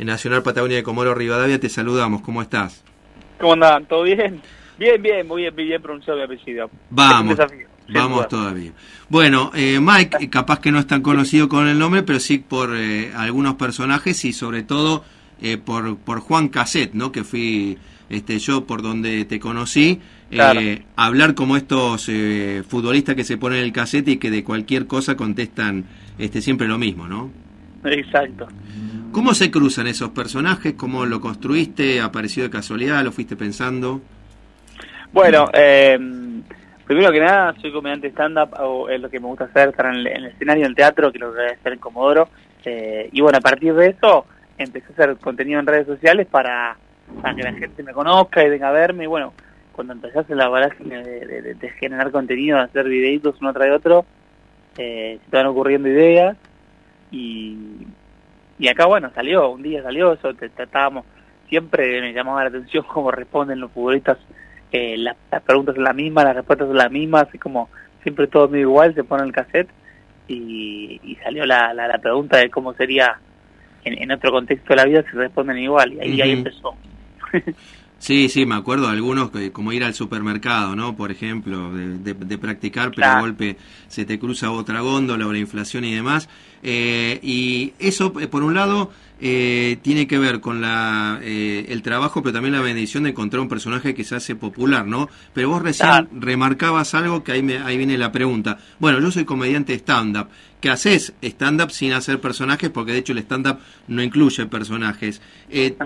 en Nacional Patagonia de Comoro Rivadavia, te saludamos. ¿Cómo estás? ¿Cómo andan? ¿Todo bien? Bien, bien, muy bien, bien pronunciado mi apellido. Vamos, vamos todavía. Bueno, eh, Mike, eh, capaz que no es tan conocido con el nombre, pero sí por eh, algunos personajes y sobre todo eh, por, por Juan Cassette, ¿no? Que fui este, yo por donde te conocí. hablar como estos futbolistas que se ponen el cassette y que de cualquier cosa contestan este, siempre lo mismo, ¿no? Exacto. ¿Cómo se cruzan esos personajes? ¿Cómo lo construiste? ¿Apareció de casualidad? ¿Lo fuiste pensando? Bueno, eh, primero que nada, soy comediante stand-up, es lo que me gusta hacer, estar en el, escenario, en el teatro, que lo voy a en Comodoro. Eh, y bueno, a partir de eso, empecé a hacer contenido en redes sociales para, que la gente me conozca y venga a verme. Y bueno, cuando hacer la vorágine de, generar contenido, de hacer videitos uno tras otro, eh, se estaban ocurriendo ideas y, y acá, bueno, salió, un día salió eso, tratábamos, siempre me llamaba la atención cómo responden los futbolistas, eh, las, preguntas son las mismas, las respuestas son las mismas, así como siempre todo medio igual, se pone el cassette y, y salió la, la, pregunta de cómo sería en, en, otro contexto de la vida si responden igual, y ahí, ahí empezó. Sí, sí, me acuerdo de algunos, como ir al supermercado, ¿no? Por ejemplo, de, practicar, pero de golpe se te cruza otra góndola o la inflación y demás. Eh, y eso, eh, por un lado, eh, tiene que ver con la, el trabajo, pero también la bendición de encontrar un personaje que se hace popular, ¿no? Pero vos recién remarcabas algo que ahí, me, ahí viene la pregunta. Bueno, yo soy comediante stand-up que haces stand-up sin hacer personajes, porque de hecho el stand-up no incluye personajes. Eh,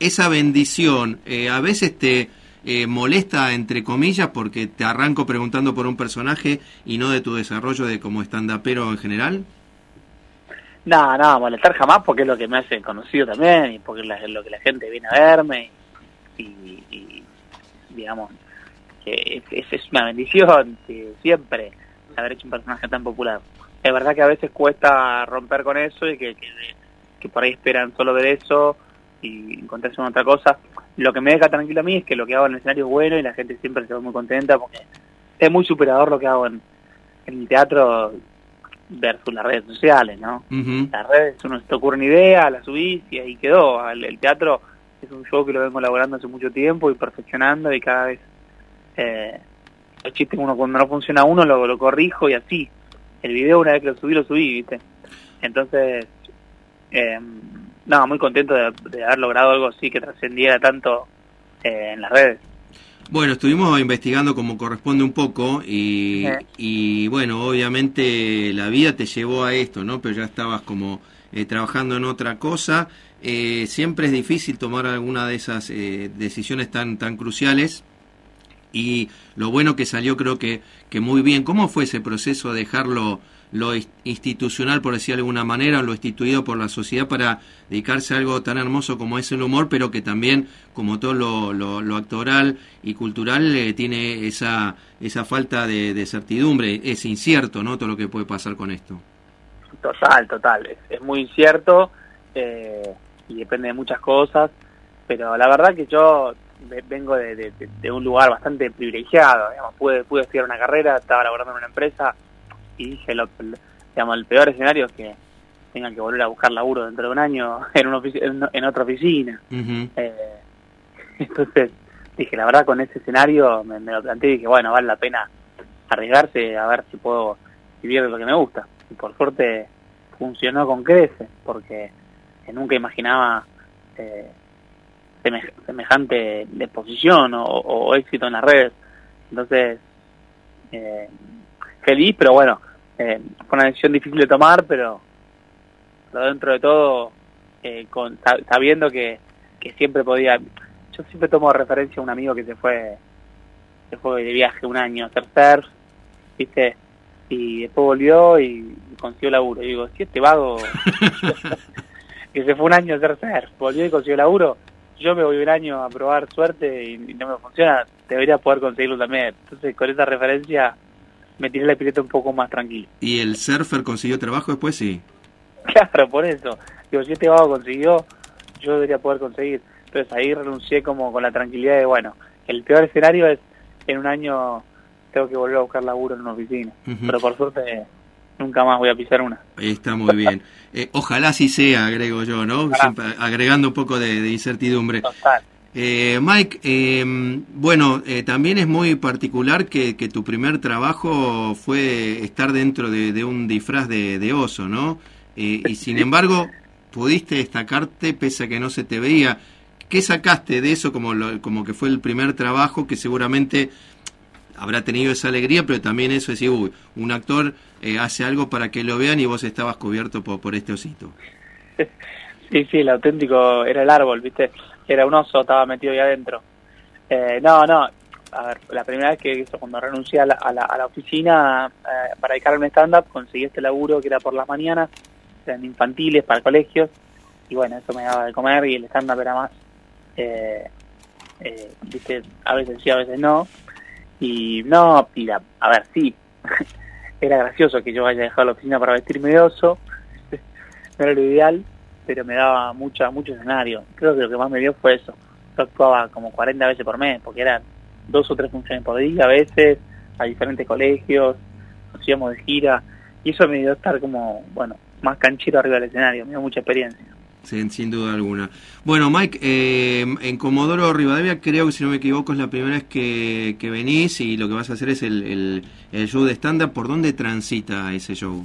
esa bendición eh, a veces te eh, molesta, entre comillas, porque te arranco preguntando por un personaje y no de tu desarrollo de como stand-upero en general. No, no, molestar jamás porque es lo que me hace conocido también y porque es lo que la gente viene a verme y, digamos, que es, una bendición siempre haber hecho un personaje tan popular es verdad que a veces cuesta romper con eso y que, que, por ahí esperan solo ver eso y encontrarse en otra cosa. Lo que me deja tranquilo a mí es que lo que hago en el escenario es bueno y la gente siempre se va muy contenta porque es muy superador lo que hago en, el teatro versus las redes sociales, ¿no? Las redes, uno se te ocurre una idea, la subís y ahí quedó. El, teatro es un show que lo vengo elaborando hace mucho tiempo y perfeccionando y cada vez eh, los chistes uno cuando no funciona uno lo, lo corrijo y así el video una vez que lo subí, lo subí, ¿viste? Entonces, eh, no, muy contento de, haber logrado algo así que trascendiera tanto eh, en las redes. Bueno, estuvimos investigando como corresponde un poco y, y, bueno, obviamente la vida te llevó a esto, ¿no? Pero ya estabas como eh, trabajando en otra cosa. Eh, siempre es difícil tomar alguna de esas decisiones tan, tan cruciales y lo bueno que salió creo que, que muy bien. ¿Cómo fue ese proceso de dejarlo lo institucional, por decir de alguna manera, lo instituido por la sociedad para dedicarse a algo tan hermoso como es el humor, pero que también, como todo lo, lo, actoral y cultural, eh, tiene esa, esa falta de, certidumbre, es incierto, ¿no? Todo lo que puede pasar con esto. Total, total, es, muy incierto eh, y depende de muchas cosas, pero la verdad que yo vengo de, un lugar bastante privilegiado, digamos, pude, pude estudiar una carrera, estaba laborando en una empresa y dije, lo, digamos, el peor escenario es que tengan que volver a buscar laburo dentro de un año en, una en, otra oficina. Eh, entonces dije, la verdad con ese escenario me, lo planteé y dije, bueno, vale la pena arriesgarse a ver si puedo vivir de lo que me gusta. Y por suerte funcionó con crece, porque nunca imaginaba... Eh, semejante exposición o, o, éxito en las redes. Entonces, eh, feliz, pero bueno, eh, fue una decisión difícil de tomar, pero, dentro de todo, eh, con, sabiendo que, que siempre podía... Yo siempre tomo referencia a un amigo que se fue, se fue de viaje un año surf, ¿viste? Y después volvió y consiguió laburo. Y digo, si este vago que se fue un año a surf, volvió y consiguió laburo, yo me voy un año a probar suerte y, no me funciona, debería poder conseguirlo también. Entonces, con esa referencia, me tiré la pileta un poco más tranquilo. ¿Y el surfer consiguió trabajo después? Sí. Claro, por eso. Digo, si este vago consiguió, yo debería poder conseguir. Entonces ahí renuncié como con la tranquilidad de, bueno, el peor escenario es en un año tengo que volver a buscar laburo en una oficina. Pero por suerte nunca más voy a pisar una. Está muy bien. Eh, ojalá así sea, agrego yo, ¿no? agregando un poco de, incertidumbre. Total. Eh, Mike, em, bueno, eh, también es muy particular que, tu primer trabajo fue estar dentro de, un disfraz de, oso, ¿no? y sin embargo, pudiste destacarte pese a que no se te veía. ¿Qué sacaste de eso como, como que fue el primer trabajo que seguramente habrá tenido esa alegría, pero también eso es decir, uy, un actor eh, hace algo para que lo vean y vos estabas cubierto por, por este osito. Sí, sí, el auténtico era el árbol, ¿viste? Era un oso, estaba metido ahí adentro. Eh, no, no, a ver, la primera vez que cuando renuncié a la, a la, oficina eh, para dedicarme a stand-up, conseguí este laburo que era por las mañanas, eran infantiles, para colegios, y bueno, eso me daba de comer y el stand-up era más, ¿viste? A veces sí, a veces no y no, y a ver, sí, era gracioso que yo haya dejado la oficina para vestirme de oso, no era lo ideal, pero me daba mucha, mucho escenario. Creo que lo que más me dio fue eso. Yo actuaba como 40 veces por mes, porque eran dos o tres funciones por día a veces, a diferentes colegios, nos íbamos de gira, y eso me dio estar como, bueno, más canchero arriba del escenario, me dio mucha experiencia. Sin, sin duda alguna. Bueno, Mike, eh, en Comodoro Rivadavia creo que si no me equivoco es la primera vez que, que venís y lo que vas a hacer es el, el, show de stand-up. ¿Por dónde transita ese show?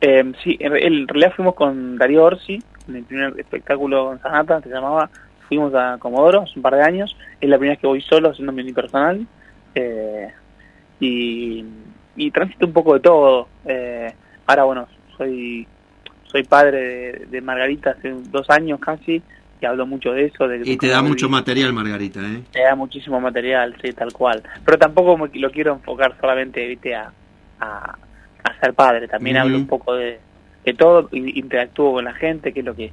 Eh, sí, en, realidad fuimos con Darío Orsi, en el primer espectáculo en Sanata, se llamaba, fuimos a Comodoro hace un par de años, es la primera vez que voy solo haciendo mi unipersonal, eh, y, y transito un poco de todo. Eh, ahora, bueno, soy soy padre de, Margarita hace dos años casi y hablo mucho de eso. De y te da mucho material, Margarita, ¿eh? Te da muchísimo material, sí, tal cual. Pero tampoco lo quiero enfocar solamente, viste, a, a, ser padre. También hablo un poco de, de todo, interactúo con la gente, que es lo que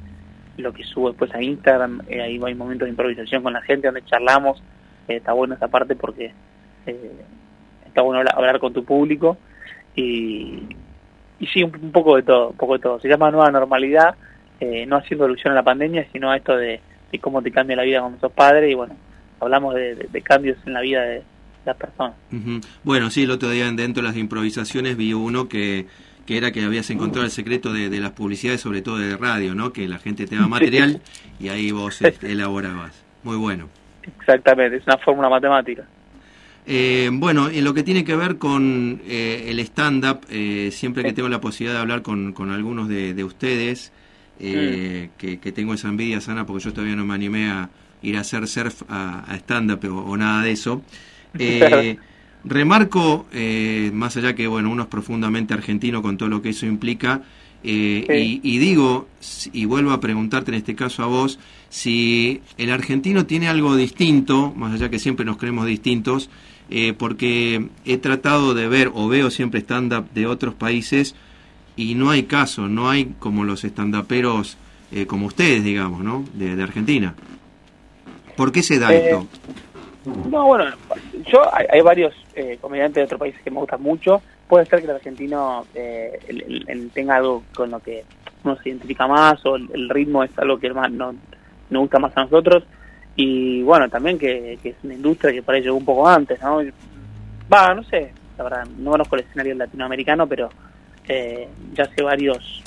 lo que subo después a Instagram. Eh, ahí hay momentos de improvisación con la gente donde charlamos. Eh, está bueno esa parte porque eh, está bueno hablar con tu público y, y sí, un, poco de todo, un poco de todo. Se llama nueva normalidad, eh, no haciendo alusión a la pandemia, sino a esto de, cómo te cambia la vida cuando sos padre y bueno, hablamos de, cambios en la vida de las personas. Bueno, sí, el otro día dentro de las improvisaciones vi uno que que era que habías encontrado el secreto de, las publicidades, sobre todo de radio, ¿no? Que la gente te da material y ahí vos este, elaborabas. Muy bueno. Exactamente, es una fórmula matemática. Eh, bueno, en lo que tiene que ver con eh, el stand-up, eh, siempre que tengo la posibilidad de hablar con, con algunos de, ustedes, mm. que, tengo esa envidia sana porque yo todavía no me animé a ir a hacer surf a, stand-up o, nada de eso, remarco, más allá que bueno, uno es profundamente argentino con todo lo que eso implica, y, y, digo, y vuelvo a preguntarte en este caso a vos, si el argentino tiene algo distinto, más allá que siempre nos creemos distintos, eh, porque he tratado de ver o veo siempre stand-up de otros países y no hay caso, no hay como los stand-uperos eh, como ustedes, digamos, ¿no? De, Argentina. ¿Por qué se da eh, esto? No, bueno, yo hay, varios comediantes de otros países que me gustan mucho. Puede ser que el argentino tenga algo con lo que uno se identifica más o el, ritmo es algo que más no, nos gusta más a nosotros y bueno, también que, es una industria que por ahí llegó un poco antes, ¿no? Va, no sé, la verdad, no conozco el escenario latinoamericano, pero eh, ya hace varios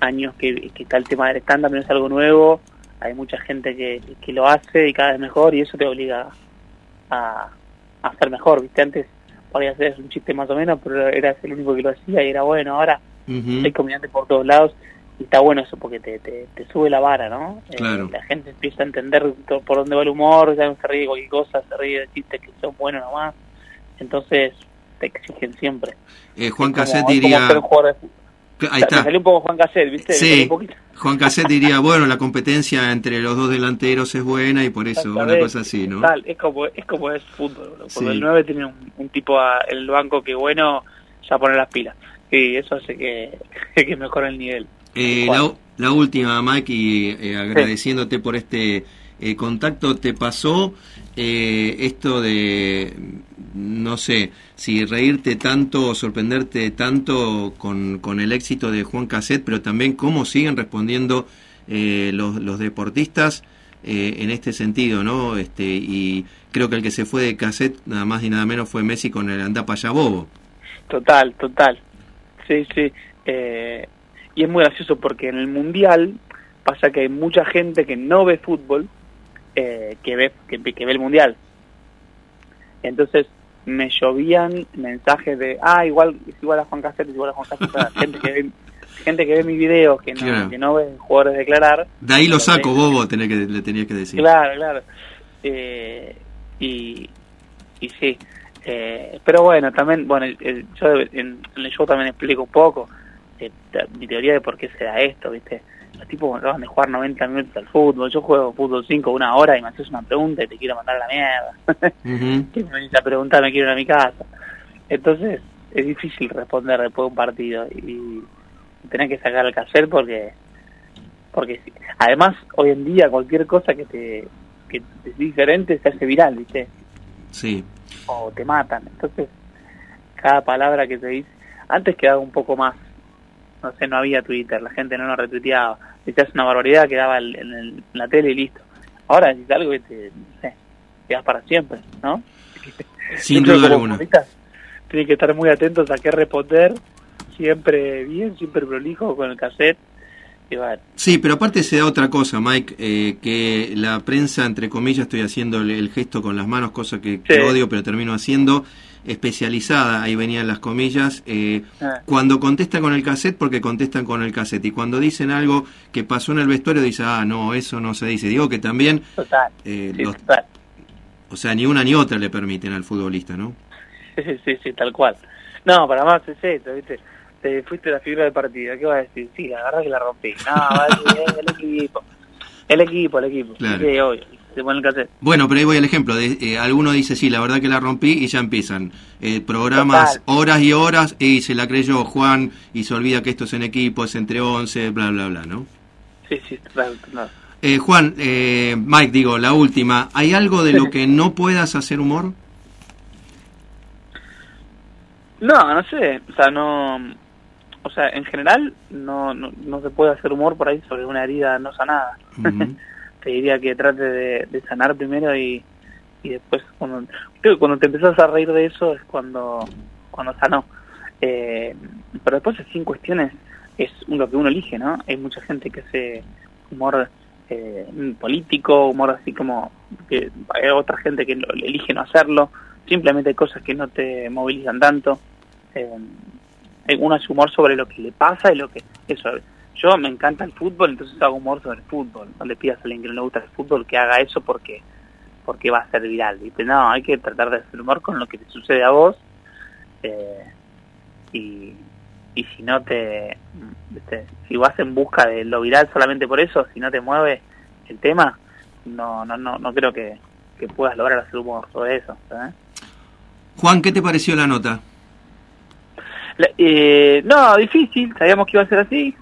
años que, está el tema del stand-up, no es algo nuevo, hay mucha gente que, que lo hace y cada vez mejor y eso te obliga a, a hacer mejor, ¿viste? Antes podía hacer un chiste más o menos, pero eras el único que lo hacía y era bueno, ahora hay comediantes por todos lados y está bueno eso porque te, te, sube la vara, ¿no? Eh, la gente empieza a entender por dónde va el humor, ya no se ríe de cualquier cosa, se ríe de chistes que son buenos nomás. Entonces te exigen siempre. Eh, Juan Cassette diría... Ahí está. salió un poco Juan Cassette, ¿viste? Sí, Juan Cassette diría, bueno, la competencia entre los dos delanteros es buena y por eso, una cosa así, ¿no? es como es, como es fútbol, cuando el 9 tiene un, tipo a, el banco que bueno, ya pone las pilas. Y eso hace que, que mejore el nivel. Eh, la, última, Mike, y eh, agradeciéndote por este eh, contacto, ¿te pasó esto de, no sé, si reírte tanto o sorprenderte tanto con, con el éxito de Juan Cassette, pero también cómo siguen respondiendo los, los deportistas? en este sentido, ¿no? Este, y creo que el que se fue de cassette, nada más y nada menos, fue Messi con el Andapa Bobo. Total, total. Sí, sí. Eh, y es muy gracioso porque en el Mundial pasa que hay mucha gente que no ve fútbol eh, que, ve, que, que ve el Mundial. Entonces me llovían mensajes de, ah, igual es igual a Juan Cáceres, igual a Juan Cáceres, gente que ve gente que ve mis videos, que no, que no ve jugadores declarar. De ahí lo saco, Bobo, tenés que, le tenías que decir. Claro, claro. Eh, y, y sí, eh, pero bueno, también, bueno, yo en, el show también explico un poco eh, mi teoría de por qué se da esto, ¿viste? Los tipos acaban de jugar 90 minutos al fútbol, yo juego fútbol 5 una hora y me haces una pregunta y te quiero mandar a la mierda. y me venís a preguntar, me quiero ir a mi casa. Entonces, es difícil responder después de un partido y, tener que sacar el caser porque porque además hoy en día cualquier cosa que te que es diferente se hace viral, ¿viste? Sí. O te matan. Entonces, cada palabra que te dice, antes quedaba un poco más, no sé, no había Twitter, la gente no lo retuiteaba. Decías una barbaridad, quedaba en, la tele y listo. Ahora decís algo que te, no sé, quedas para siempre, ¿no? Sin duda alguna. Tienes que estar muy atentos a qué responder, siempre bien, siempre prolijo con el cassette Sí, pero aparte se da otra cosa, Mike, eh, que la prensa, entre comillas, estoy haciendo el, gesto con las manos, cosa que, odio, pero termino haciendo, especializada, ahí venían las comillas, eh, ah. cuando contesta con el cassette, porque contestan con el cassette, y cuando dicen algo que pasó en el vestuario, dice, ah, no, eso no se dice. Digo que también... Total. Eh, o sea, ni una ni otra le permiten al futbolista, ¿no? Sí, sí, sí, tal cual. No, para más es eso, ¿viste? te fuiste la figura del partido, ¿qué vas a decir? Sí, la verdad que la rompí. No, va a decir, el equipo. El equipo, el equipo. Claro. Sí, obvio. Se el bueno, pero ahí voy al ejemplo. De, eh, alguno dice, sí, la verdad que la rompí y ya empiezan. Eh, programas horas y horas y se la creyó Juan y se olvida que esto es en equipo, es entre 11, bla, bla, bla, ¿no? Sí, sí, claro. claro. Eh, Juan, eh, Mike, digo, la última. ¿Hay algo de lo que no puedas hacer humor? No, no sé. O sea, no o sea, en general no, no, se puede hacer humor por ahí sobre una herida no sanada. te diría que trate de, sanar primero y, y después cuando creo que cuando te empezás a reír de eso es cuando cuando sanó. Eh, pero después sin cuestiones es lo que uno elige, ¿no? Hay mucha gente que hace humor eh, político, humor así como que hay otra gente que elige no hacerlo, simplemente cosas que no te movilizan tanto. Eh, uno hace humor sobre lo que le pasa y lo que eso yo me encanta el fútbol entonces hago humor sobre el fútbol no le pidas a alguien que no le gusta el fútbol que haga eso porque porque va a ser viral ¿viste? no hay que tratar de hacer humor con lo que te sucede a vos eh, y y si no te si vas en busca de lo viral solamente por eso si no te mueve el tema no no no no creo que, que puedas lograr hacer humor sobre eso Juan qué te pareció la nota eh, no, difícil, sabíamos que iba a ser así.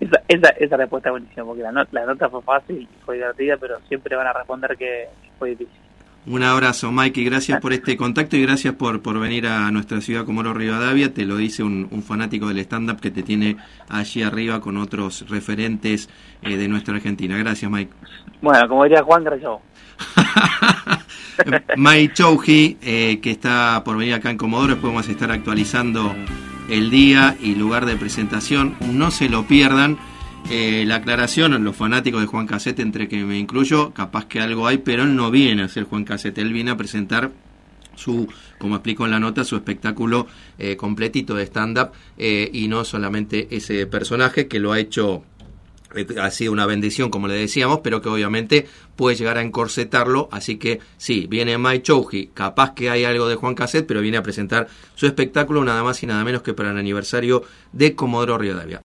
Esa, esa, esa, respuesta es buenísima, porque la, la nota fue fácil y fue divertida, pero siempre van a responder que fue difícil. Un abrazo, Mike, y gracias por este contacto y gracias por, por venir a nuestra ciudad Comoro Rivadavia. Te lo dice un, fanático del stand-up que te tiene allí arriba con otros referentes eh, de nuestra Argentina. Gracias, Mike. Bueno, como diría Juan, gracias. Mai Chouji, eh, que está por venir acá en Comodoro, después vamos a estar actualizando el día y lugar de presentación. No se lo pierdan. Eh, la aclaración, los fanáticos de Juan Casete, entre que me incluyo, capaz que algo hay, pero él no viene a ser Juan Casete, él viene a presentar su, como explico en la nota, su espectáculo eh, completito de stand-up y no solamente ese personaje que lo ha hecho eh, ha sido una bendición, como le decíamos, pero que obviamente puede llegar a encorsetarlo. Así que sí, viene Mike Chouji, capaz que hay algo de Juan Caset, pero viene a presentar su espectáculo nada más y nada menos que para el aniversario de Comodoro Rivadavia.